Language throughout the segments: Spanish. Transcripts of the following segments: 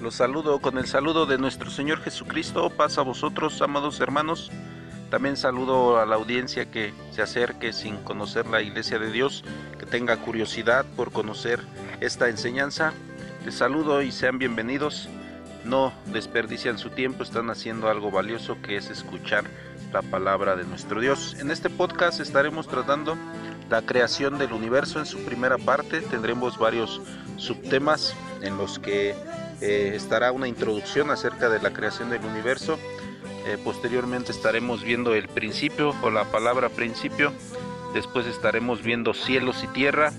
Los saludo con el saludo de nuestro Señor Jesucristo. Paz a vosotros, amados hermanos. También saludo a la audiencia que se acerque sin conocer la iglesia de Dios, que tenga curiosidad por conocer esta enseñanza. Les saludo y sean bienvenidos. No desperdician su tiempo, están haciendo algo valioso que es escuchar la palabra de nuestro Dios. En este podcast estaremos tratando la creación del universo en su primera parte. Tendremos varios subtemas en los que eh, estará una introducción acerca de la creación del universo. Eh, posteriormente estaremos viendo el principio o la palabra principio. Después estaremos viendo cielos y tierra.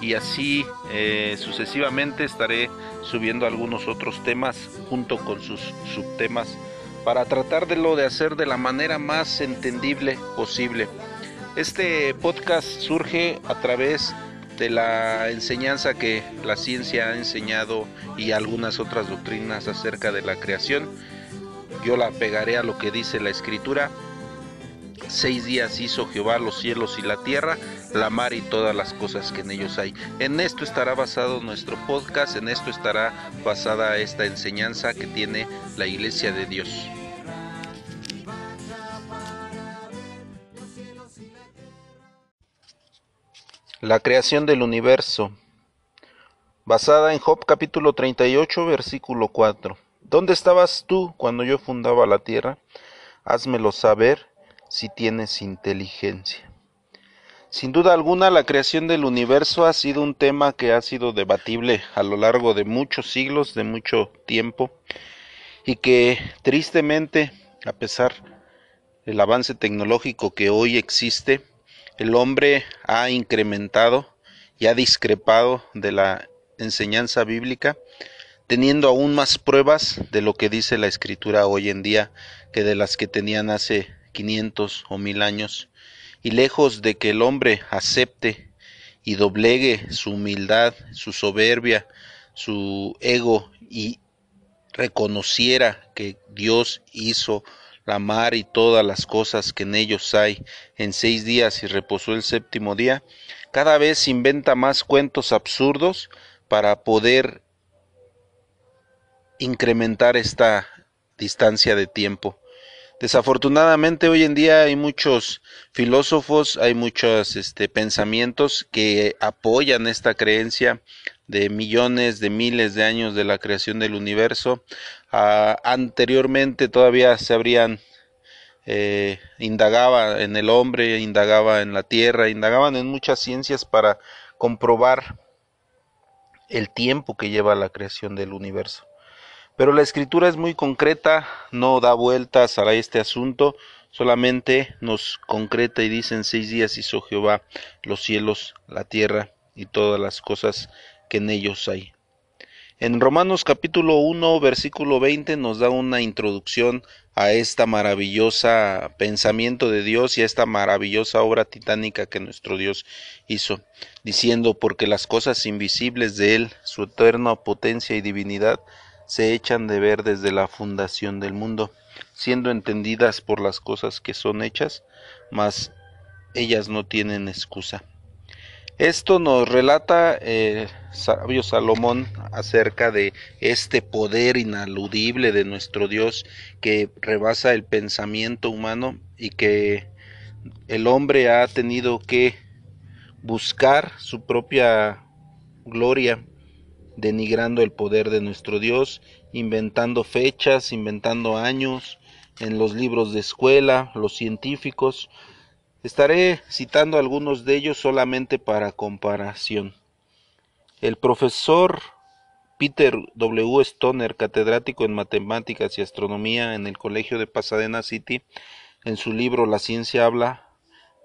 Y así eh, sucesivamente estaré subiendo algunos otros temas junto con sus subtemas para tratar de lo de hacer de la manera más entendible posible. Este podcast surge a través de la enseñanza que la ciencia ha enseñado y algunas otras doctrinas acerca de la creación. Yo la pegaré a lo que dice la escritura. Seis días hizo Jehová los cielos y la tierra, la mar y todas las cosas que en ellos hay. En esto estará basado nuestro podcast, en esto estará basada esta enseñanza que tiene la iglesia de Dios. La creación del universo. Basada en Job capítulo 38 versículo 4. ¿Dónde estabas tú cuando yo fundaba la tierra? Házmelo saber si tienes inteligencia. Sin duda alguna, la creación del universo ha sido un tema que ha sido debatible a lo largo de muchos siglos, de mucho tiempo, y que tristemente, a pesar del avance tecnológico que hoy existe, el hombre ha incrementado y ha discrepado de la enseñanza bíblica, teniendo aún más pruebas de lo que dice la escritura hoy en día que de las que tenían hace 500 o mil años. Y lejos de que el hombre acepte y doblegue su humildad, su soberbia, su ego y reconociera que Dios hizo la mar y todas las cosas que en ellos hay en seis días y reposó el séptimo día, cada vez inventa más cuentos absurdos para poder incrementar esta distancia de tiempo. Desafortunadamente hoy en día hay muchos filósofos, hay muchos este, pensamientos que apoyan esta creencia de millones de miles de años de la creación del universo. Anteriormente todavía se habrían eh, indagaba en el hombre, indagaba en la tierra, indagaban en muchas ciencias para comprobar el tiempo que lleva la creación del universo. Pero la escritura es muy concreta, no da vueltas a este asunto, solamente nos concreta y dice en seis días hizo Jehová los cielos, la tierra y todas las cosas que en ellos hay. En Romanos capítulo 1 versículo 20 nos da una introducción a esta maravillosa pensamiento de Dios y a esta maravillosa obra titánica que nuestro Dios hizo, diciendo porque las cosas invisibles de Él, su eterna potencia y divinidad, se echan de ver desde la fundación del mundo, siendo entendidas por las cosas que son hechas, mas ellas no tienen excusa. Esto nos relata el eh, sabio Salomón acerca de este poder inaludible de nuestro Dios que rebasa el pensamiento humano y que el hombre ha tenido que buscar su propia gloria denigrando el poder de nuestro Dios, inventando fechas, inventando años en los libros de escuela, los científicos, Estaré citando algunos de ellos solamente para comparación. El profesor Peter W. Stoner, catedrático en matemáticas y astronomía en el Colegio de Pasadena City, en su libro La ciencia habla,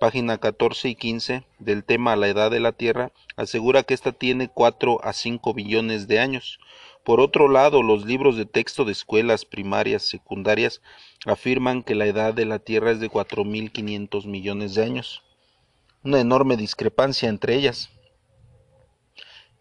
página 14 y 15, del tema La edad de la Tierra, asegura que ésta tiene 4 a 5 billones de años, por otro lado, los libros de texto de escuelas primarias, secundarias, afirman que la edad de la Tierra es de 4.500 millones de años. Una enorme discrepancia entre ellas.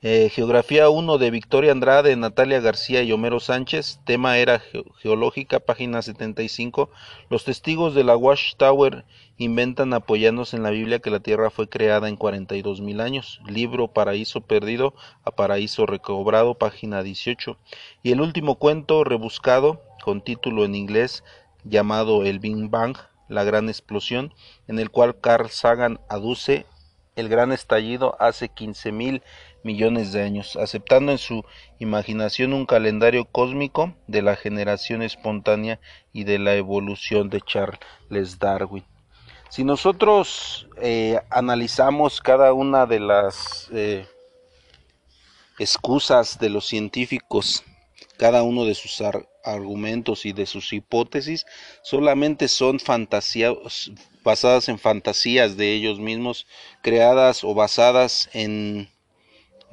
Eh, Geografía 1 de Victoria Andrade, Natalia García y Homero Sánchez. Tema era geológica, página 75. Los testigos de la Watchtower inventan apoyándose en la Biblia que la Tierra fue creada en 42 mil años. Libro Paraíso Perdido a Paraíso Recobrado, página 18. Y el último cuento rebuscado, con título en inglés llamado El Big Bang, la gran explosión, en el cual Carl Sagan aduce el gran estallido hace 15 mil millones de años, aceptando en su imaginación un calendario cósmico de la generación espontánea y de la evolución de Charles Darwin. Si nosotros eh, analizamos cada una de las eh, excusas de los científicos, cada uno de sus argumentos y de sus hipótesis, solamente son fantasías basadas en fantasías de ellos mismos, creadas o basadas en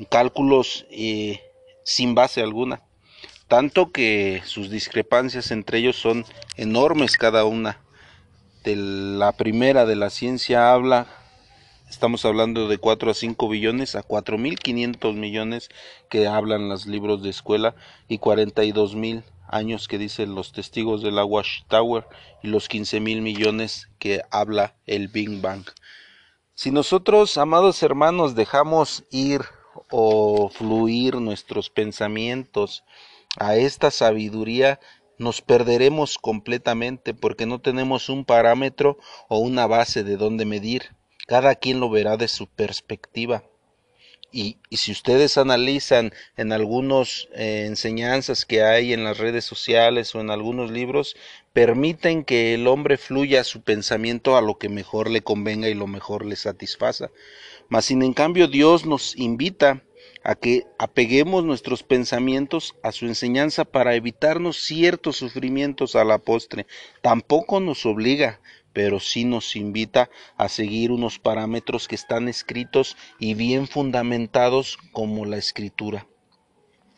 cálculos eh, sin base alguna, tanto que sus discrepancias entre ellos son enormes cada una. De la primera de la ciencia habla, estamos hablando de 4 a 5 billones a 4.500 millones que hablan los libros de escuela y 42 mil años que dicen los testigos de la Watchtower y los 15 mil millones que habla el Big Bang. Si nosotros, amados hermanos, dejamos ir o fluir nuestros pensamientos a esta sabiduría, nos perderemos completamente porque no tenemos un parámetro o una base de donde medir. Cada quien lo verá de su perspectiva. Y, si ustedes analizan en algunas eh, enseñanzas que hay en las redes sociales o en algunos libros, permiten que el hombre fluya su pensamiento a lo que mejor le convenga y lo mejor le satisfaza. Mas sin en cambio Dios nos invita a que apeguemos nuestros pensamientos a su enseñanza para evitarnos ciertos sufrimientos a la postre. Tampoco nos obliga, pero sí nos invita a seguir unos parámetros que están escritos y bien fundamentados como la escritura.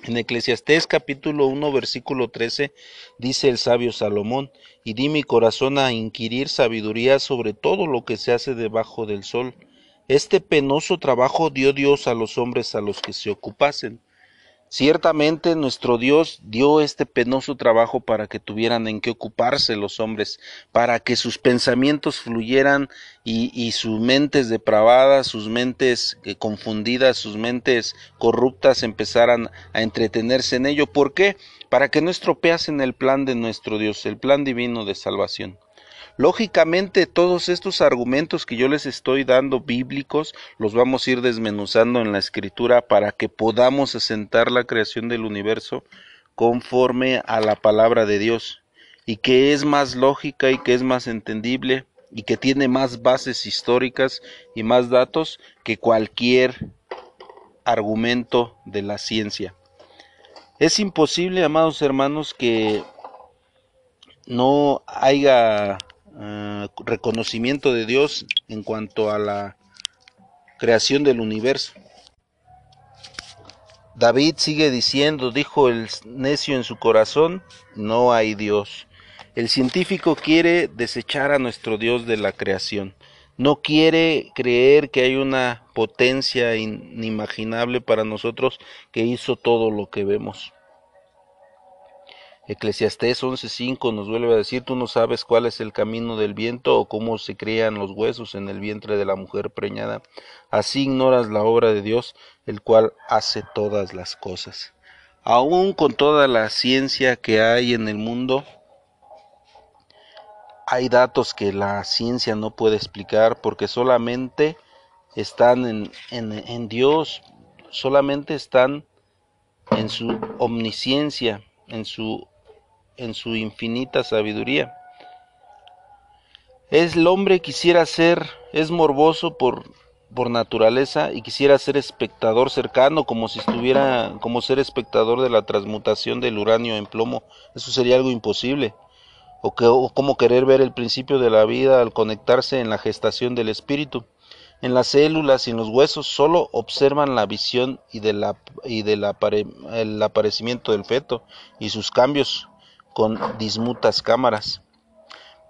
En Eclesiastés capítulo 1 versículo 13 dice el sabio Salomón, y di mi corazón a inquirir sabiduría sobre todo lo que se hace debajo del sol. Este penoso trabajo dio Dios a los hombres a los que se ocupasen. Ciertamente nuestro Dios dio este penoso trabajo para que tuvieran en qué ocuparse los hombres, para que sus pensamientos fluyeran y, sus mentes depravadas, sus mentes eh, confundidas, sus mentes corruptas empezaran a entretenerse en ello. ¿Por qué? Para que no estropeasen el plan de nuestro Dios, el plan divino de salvación. Lógicamente, todos estos argumentos que yo les estoy dando bíblicos los vamos a ir desmenuzando en la escritura para que podamos asentar la creación del universo conforme a la palabra de Dios y que es más lógica y que es más entendible y que tiene más bases históricas y más datos que cualquier argumento de la ciencia. Es imposible, amados hermanos, que no haya eh, reconocimiento de Dios en cuanto a la creación del universo. David sigue diciendo, dijo el necio en su corazón, no hay Dios. El científico quiere desechar a nuestro Dios de la creación. No quiere creer que hay una potencia inimaginable para nosotros que hizo todo lo que vemos. Eclesiastés 11:5 nos vuelve a decir, tú no sabes cuál es el camino del viento o cómo se crean los huesos en el vientre de la mujer preñada. Así ignoras la obra de Dios, el cual hace todas las cosas. Aún con toda la ciencia que hay en el mundo, hay datos que la ciencia no puede explicar porque solamente están en, en, en Dios, solamente están en su omnisciencia, en su en su infinita sabiduría. Es el hombre quisiera ser, es morboso por, por naturaleza y quisiera ser espectador cercano, como si estuviera, como ser espectador de la transmutación del uranio en plomo. Eso sería algo imposible. O, que, o como querer ver el principio de la vida al conectarse en la gestación del espíritu. En las células y en los huesos solo observan la visión y, de la, y el aparecimiento del feto y sus cambios con dismutas cámaras.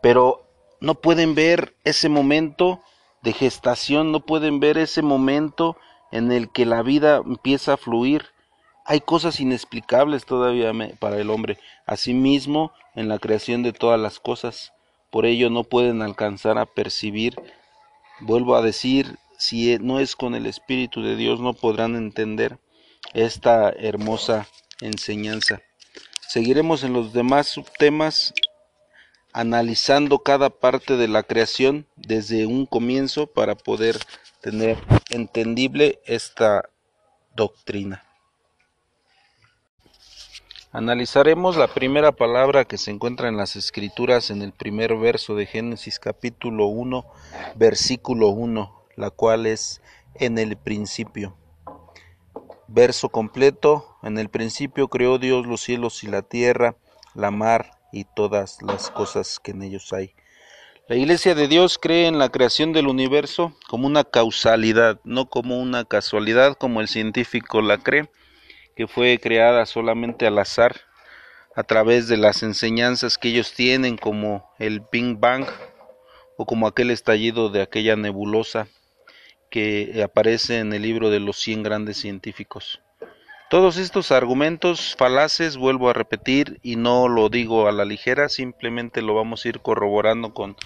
Pero no pueden ver ese momento de gestación, no pueden ver ese momento en el que la vida empieza a fluir. Hay cosas inexplicables todavía para el hombre. Asimismo, en la creación de todas las cosas. Por ello no pueden alcanzar a percibir. Vuelvo a decir, si no es con el Espíritu de Dios, no podrán entender esta hermosa enseñanza. Seguiremos en los demás subtemas analizando cada parte de la creación desde un comienzo para poder tener entendible esta doctrina. Analizaremos la primera palabra que se encuentra en las escrituras en el primer verso de Génesis capítulo 1, versículo 1, la cual es en el principio. Verso completo, en el principio creó Dios los cielos y la tierra, la mar y todas las cosas que en ellos hay. La Iglesia de Dios cree en la creación del universo como una causalidad, no como una casualidad como el científico la cree, que fue creada solamente al azar a través de las enseñanzas que ellos tienen como el Big Bang o como aquel estallido de aquella nebulosa que aparece en el libro de los 100 grandes científicos. Todos estos argumentos falaces, vuelvo a repetir, y no lo digo a la ligera, simplemente lo vamos a ir corroborando con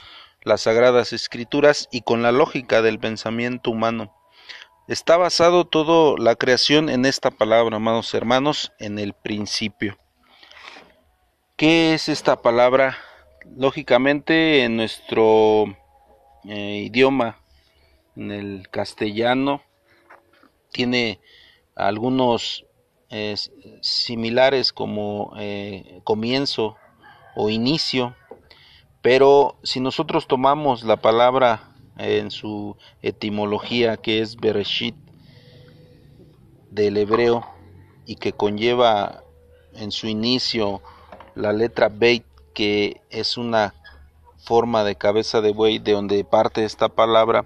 las sagradas escrituras y con la lógica del pensamiento humano. Está basado toda la creación en esta palabra, amados hermanos, en el principio. ¿Qué es esta palabra? Lógicamente en nuestro eh, idioma, en el castellano, tiene algunos similares como eh, comienzo o inicio, pero si nosotros tomamos la palabra en su etimología que es Bereshit del hebreo y que conlleva en su inicio la letra Beit que es una forma de cabeza de buey de donde parte esta palabra,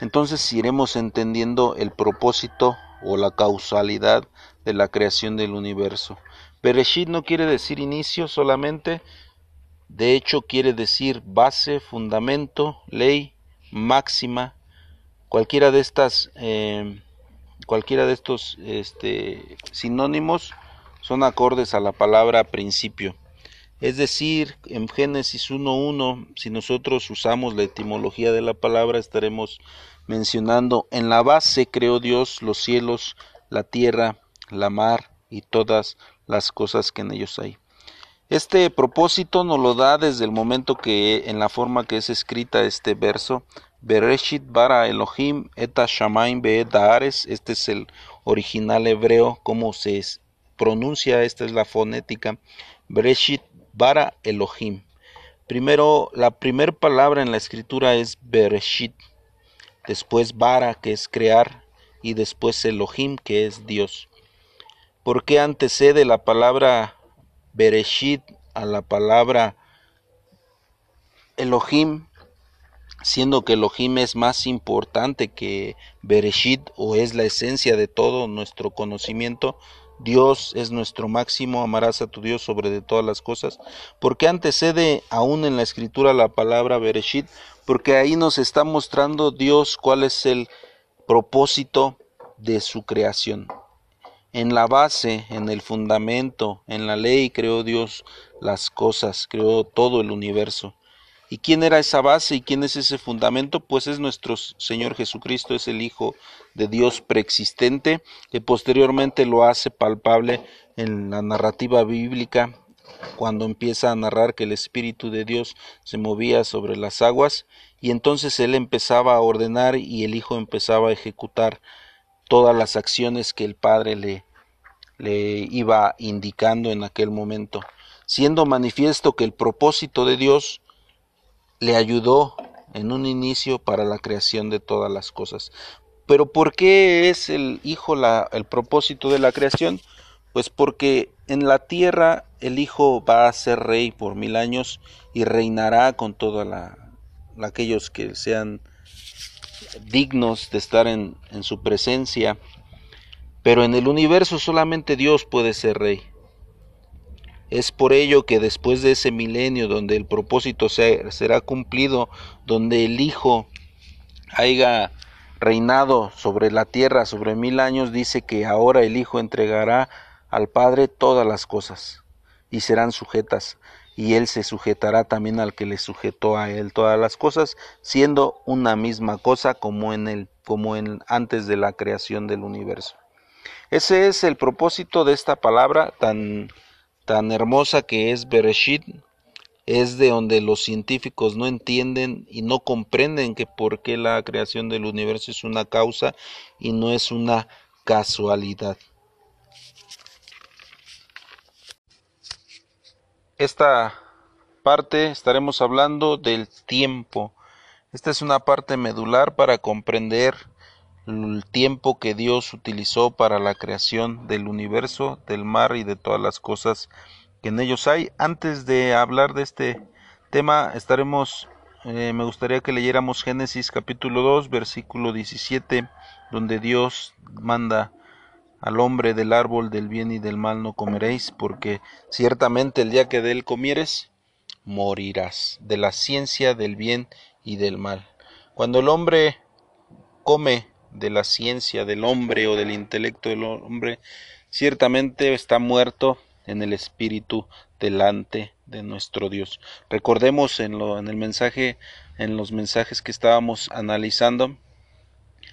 entonces iremos entendiendo el propósito o la causalidad de la creación del universo. Bereshit no quiere decir inicio solamente, de hecho quiere decir base, fundamento, ley, máxima. Cualquiera de estas, eh, cualquiera de estos este, sinónimos son acordes a la palabra principio. Es decir, en Génesis 1.1, si nosotros usamos la etimología de la palabra, estaremos mencionando en la base creó Dios los cielos, la tierra, la mar y todas las cosas que en ellos hay. Este propósito nos lo da desde el momento que en la forma que es escrita este verso, Bereshit bara Elohim eta shamaim Ares, este es el original hebreo, como se pronuncia, esta es la fonética, Bereshit bara Elohim. Primero, la primera palabra en la escritura es Bereshit, después bara, que es crear, y después Elohim, que es Dios. ¿Por qué antecede la palabra Bereshit a la palabra Elohim? Siendo que Elohim es más importante que Bereshit o es la esencia de todo nuestro conocimiento, Dios es nuestro máximo, amarás a tu Dios sobre de todas las cosas. ¿Por qué antecede aún en la escritura la palabra Bereshit? Porque ahí nos está mostrando Dios cuál es el propósito de su creación. En la base, en el fundamento, en la ley creó Dios las cosas, creó todo el universo. ¿Y quién era esa base y quién es ese fundamento? Pues es nuestro Señor Jesucristo, es el Hijo de Dios preexistente, que posteriormente lo hace palpable en la narrativa bíblica, cuando empieza a narrar que el Espíritu de Dios se movía sobre las aguas, y entonces Él empezaba a ordenar y el Hijo empezaba a ejecutar todas las acciones que el Padre le, le iba indicando en aquel momento, siendo manifiesto que el propósito de Dios le ayudó en un inicio para la creación de todas las cosas. Pero ¿por qué es el Hijo la, el propósito de la creación? Pues porque en la tierra el Hijo va a ser rey por mil años y reinará con todos aquellos que sean dignos de estar en su presencia, pero en el universo solamente Dios puede ser rey. Es por ello que después de ese milenio donde el propósito será cumplido, donde el Hijo haya reinado sobre la tierra sobre mil años, dice que ahora el Hijo entregará al Padre todas las cosas y serán sujetas y él se sujetará también al que le sujetó a él todas las cosas, siendo una misma cosa como en el como en antes de la creación del universo. Ese es el propósito de esta palabra tan tan hermosa que es Bereshit, es de donde los científicos no entienden y no comprenden que por qué la creación del universo es una causa y no es una casualidad. Esta parte estaremos hablando del tiempo. Esta es una parte medular para comprender el tiempo que Dios utilizó para la creación del universo, del mar y de todas las cosas que en ellos hay. Antes de hablar de este tema, estaremos, eh, me gustaría que leyéramos Génesis capítulo 2, versículo 17, donde Dios manda al hombre del árbol del bien y del mal no comeréis, porque ciertamente el día que de él comieres, morirás, de la ciencia del bien y del mal. Cuando el hombre come de la ciencia del hombre o del intelecto del hombre, ciertamente está muerto en el espíritu delante de nuestro Dios. Recordemos en, lo, en el mensaje, en los mensajes que estábamos analizando,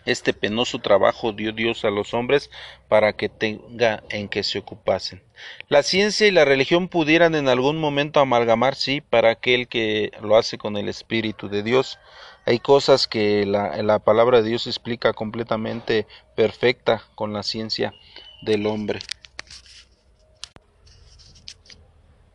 este penoso trabajo dio Dios a los hombres para que tenga en que se ocupasen. La ciencia y la religión pudieran en algún momento amalgamar, sí, para aquel que lo hace con el Espíritu de Dios. Hay cosas que la, la palabra de Dios explica completamente perfecta con la ciencia del hombre.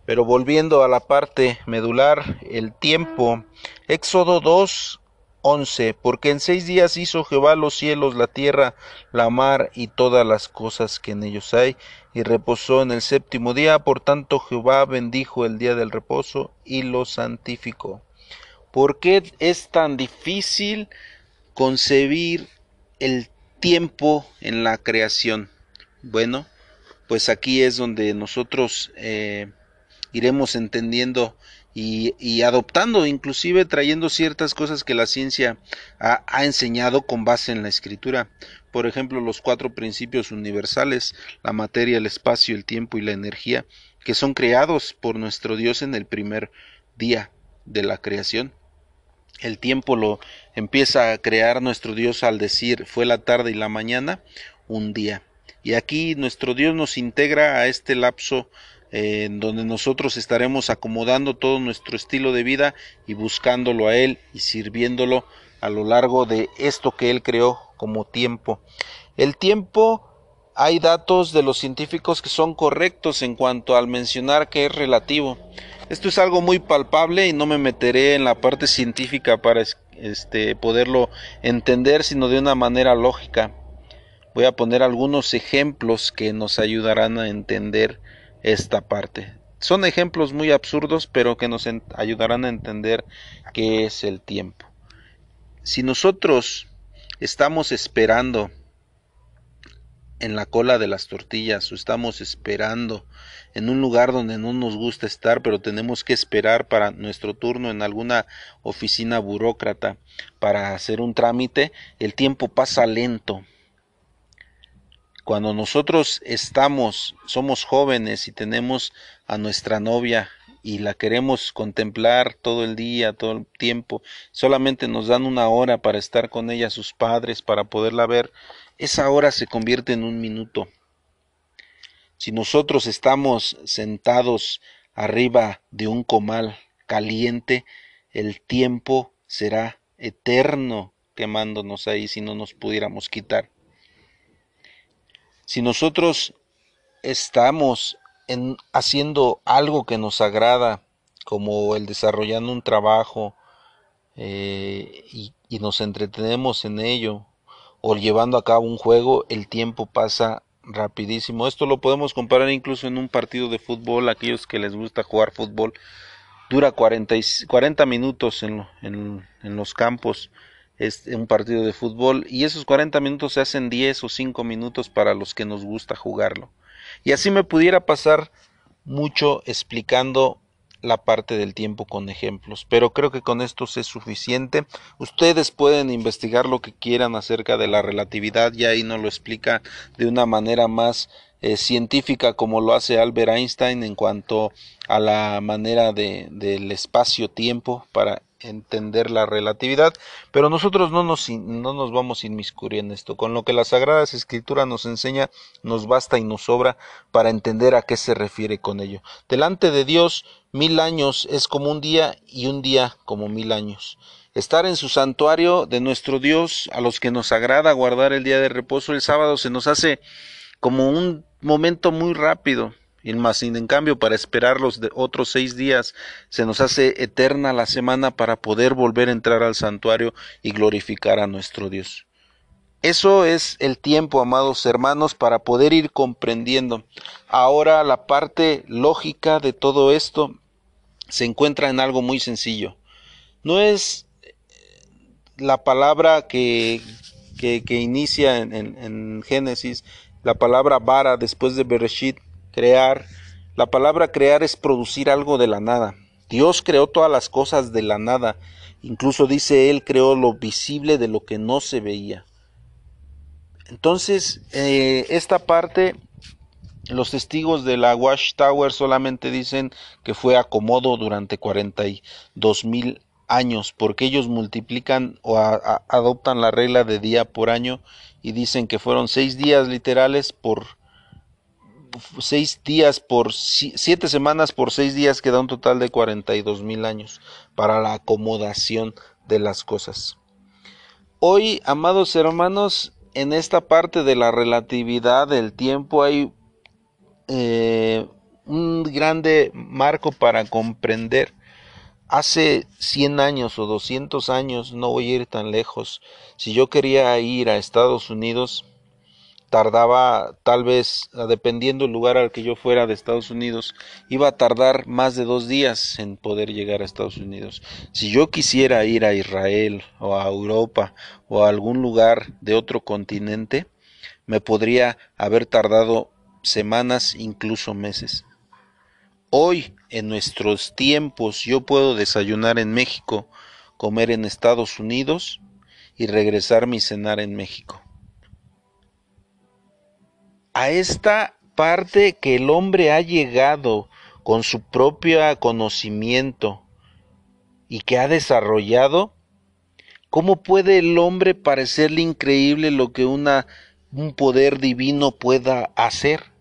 Pero volviendo a la parte medular, el tiempo, Éxodo 2, 11. Porque en seis días hizo Jehová los cielos, la tierra, la mar y todas las cosas que en ellos hay, y reposó en el séptimo día. Por tanto Jehová bendijo el día del reposo y lo santificó. ¿Por qué es tan difícil concebir el tiempo en la creación? Bueno, pues aquí es donde nosotros eh, iremos entendiendo y, adoptando, inclusive trayendo ciertas cosas que la ciencia ha, ha, enseñado con base en la escritura. Por ejemplo, los cuatro principios universales, la materia, el espacio, el tiempo y la energía, que son creados por nuestro Dios en el primer día de la creación. El tiempo lo empieza a crear nuestro Dios al decir fue la tarde y la mañana, un día. Y aquí nuestro Dios nos integra a este lapso en donde nosotros estaremos acomodando todo nuestro estilo de vida y buscándolo a Él y sirviéndolo a lo largo de esto que Él creó como tiempo. El tiempo, hay datos de los científicos que son correctos en cuanto al mencionar que es relativo. Esto es algo muy palpable y no me meteré en la parte científica para este, poderlo entender, sino de una manera lógica. Voy a poner algunos ejemplos que nos ayudarán a entender esta parte. Son ejemplos muy absurdos, pero que nos ayudarán a entender qué es el tiempo. Si nosotros estamos esperando en la cola de las tortillas o estamos esperando en un lugar donde no nos gusta estar, pero tenemos que esperar para nuestro turno en alguna oficina burócrata para hacer un trámite, el tiempo pasa lento. Cuando nosotros estamos, somos jóvenes y tenemos a nuestra novia y la queremos contemplar todo el día, todo el tiempo, solamente nos dan una hora para estar con ella, sus padres, para poderla ver, esa hora se convierte en un minuto. Si nosotros estamos sentados arriba de un comal caliente, el tiempo será eterno quemándonos ahí si no nos pudiéramos quitar. Si nosotros estamos en, haciendo algo que nos agrada, como el desarrollando un trabajo eh, y, y nos entretenemos en ello, o llevando a cabo un juego, el tiempo pasa rapidísimo. Esto lo podemos comparar incluso en un partido de fútbol, aquellos que les gusta jugar fútbol, dura 40, 40 minutos en los campos es un partido de fútbol y esos 40 minutos se hacen 10 o 5 minutos para los que nos gusta jugarlo. Y así me pudiera pasar mucho explicando la parte del tiempo con ejemplos, pero creo que con esto es suficiente. Ustedes pueden investigar lo que quieran acerca de la relatividad, y ahí nos lo explica de una manera más eh, científica como lo hace Albert Einstein en cuanto a la manera de, del espacio-tiempo para entender la relatividad, pero nosotros no nos, no nos vamos a en esto. Con lo que la Sagrada Escritura nos enseña, nos basta y nos sobra para entender a qué se refiere con ello. Delante de Dios, mil años es como un día y un día como mil años. Estar en su santuario de nuestro Dios, a los que nos agrada guardar el día de reposo, el sábado se nos hace como un momento muy rápido, y más en cambio para esperar los de otros seis días se nos hace eterna la semana para poder volver a entrar al santuario y glorificar a nuestro Dios. Eso es el tiempo, amados hermanos, para poder ir comprendiendo. Ahora la parte lógica de todo esto se encuentra en algo muy sencillo. No es la palabra que, que, inicia en, en Génesis, la palabra vara después de Bereshit, crear. La palabra crear es producir algo de la nada. Dios creó todas las cosas de la nada. Incluso dice Él creó lo visible de lo que no se veía. Entonces, eh, esta parte, los testigos de la Watchtower solamente dicen que fue acomodo durante 42 mil años, porque ellos multiplican o adoptan la regla de día por año y dicen que fueron seis días literales por seis días por siete semanas por seis días que da un total de 42 mil años para la acomodación de las cosas. Hoy, amados hermanos, en esta parte de la relatividad del tiempo hay eh, un grande marco para comprender. Hace 100 años o 200 años, no voy a ir tan lejos, si yo quería ir a Estados Unidos, tardaba tal vez, dependiendo el lugar al que yo fuera de Estados Unidos, iba a tardar más de dos días en poder llegar a Estados Unidos. Si yo quisiera ir a Israel o a Europa o a algún lugar de otro continente, me podría haber tardado semanas, incluso meses. Hoy, en nuestros tiempos, yo puedo desayunar en México, comer en Estados Unidos y regresar mi cenar en México a esta parte que el hombre ha llegado con su propio conocimiento y que ha desarrollado, ¿cómo puede el hombre parecerle increíble lo que una, un poder divino pueda hacer?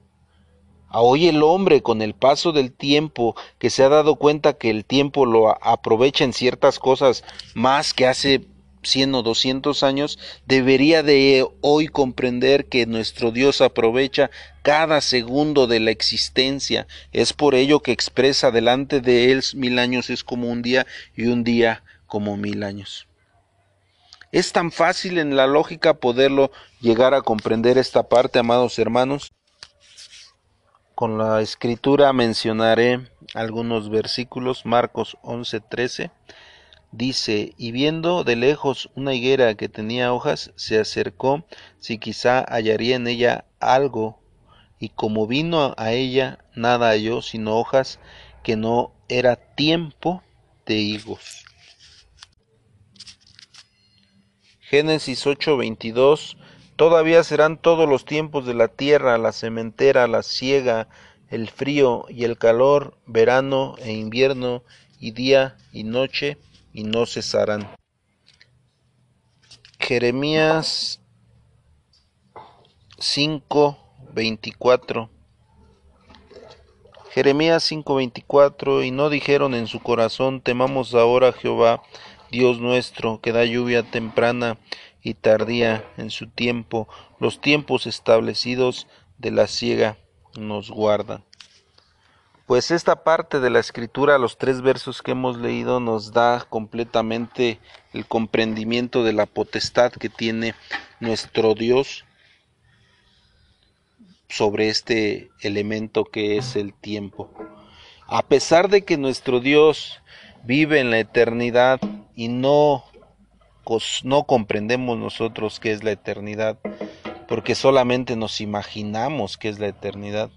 Hoy el hombre, con el paso del tiempo, que se ha dado cuenta que el tiempo lo aprovecha en ciertas cosas más que hace 100 o 200 años, debería de hoy comprender que nuestro Dios aprovecha cada segundo de la existencia. Es por ello que expresa delante de Él mil años es como un día y un día como mil años. Es tan fácil en la lógica poderlo llegar a comprender esta parte, amados hermanos. Con la escritura mencionaré algunos versículos, Marcos 11:13 dice, y viendo de lejos una higuera que tenía hojas, se acercó si quizá hallaría en ella algo, y como vino a ella, nada halló sino hojas que no era tiempo de higos. Génesis 8:22 Todavía serán todos los tiempos de la tierra, la sementera, la siega, el frío y el calor, verano e invierno, y día y noche, y no cesarán. Jeremías 5:24 Jeremías 5:24 Y no dijeron en su corazón, temamos ahora a Jehová, Dios nuestro, que da lluvia temprana y tardía en su tiempo, los tiempos establecidos de la siega nos guardan. Pues esta parte de la escritura, los tres versos que hemos leído, nos da completamente el comprendimiento de la potestad que tiene nuestro Dios sobre este elemento que es el tiempo. A pesar de que nuestro Dios vive en la eternidad y no, no comprendemos nosotros qué es la eternidad, porque solamente nos imaginamos qué es la eternidad,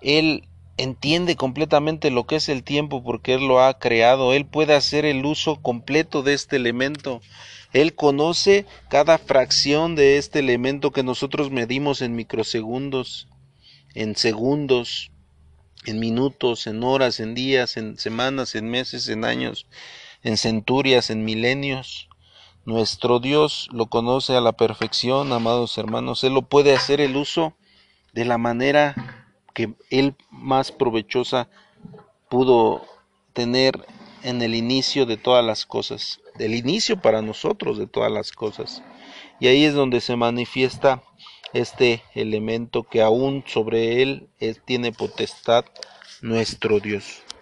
Él entiende completamente lo que es el tiempo porque Él lo ha creado. Él puede hacer el uso completo de este elemento. Él conoce cada fracción de este elemento que nosotros medimos en microsegundos, en segundos, en minutos, en horas, en días, en semanas, en meses, en años, en centurias, en milenios. Nuestro Dios lo conoce a la perfección, amados hermanos. Él lo puede hacer el uso de la manera que Él más provechosa pudo tener en el inicio de todas las cosas, del inicio para nosotros de todas las cosas. Y ahí es donde se manifiesta este elemento que aún sobre él tiene potestad nuestro Dios.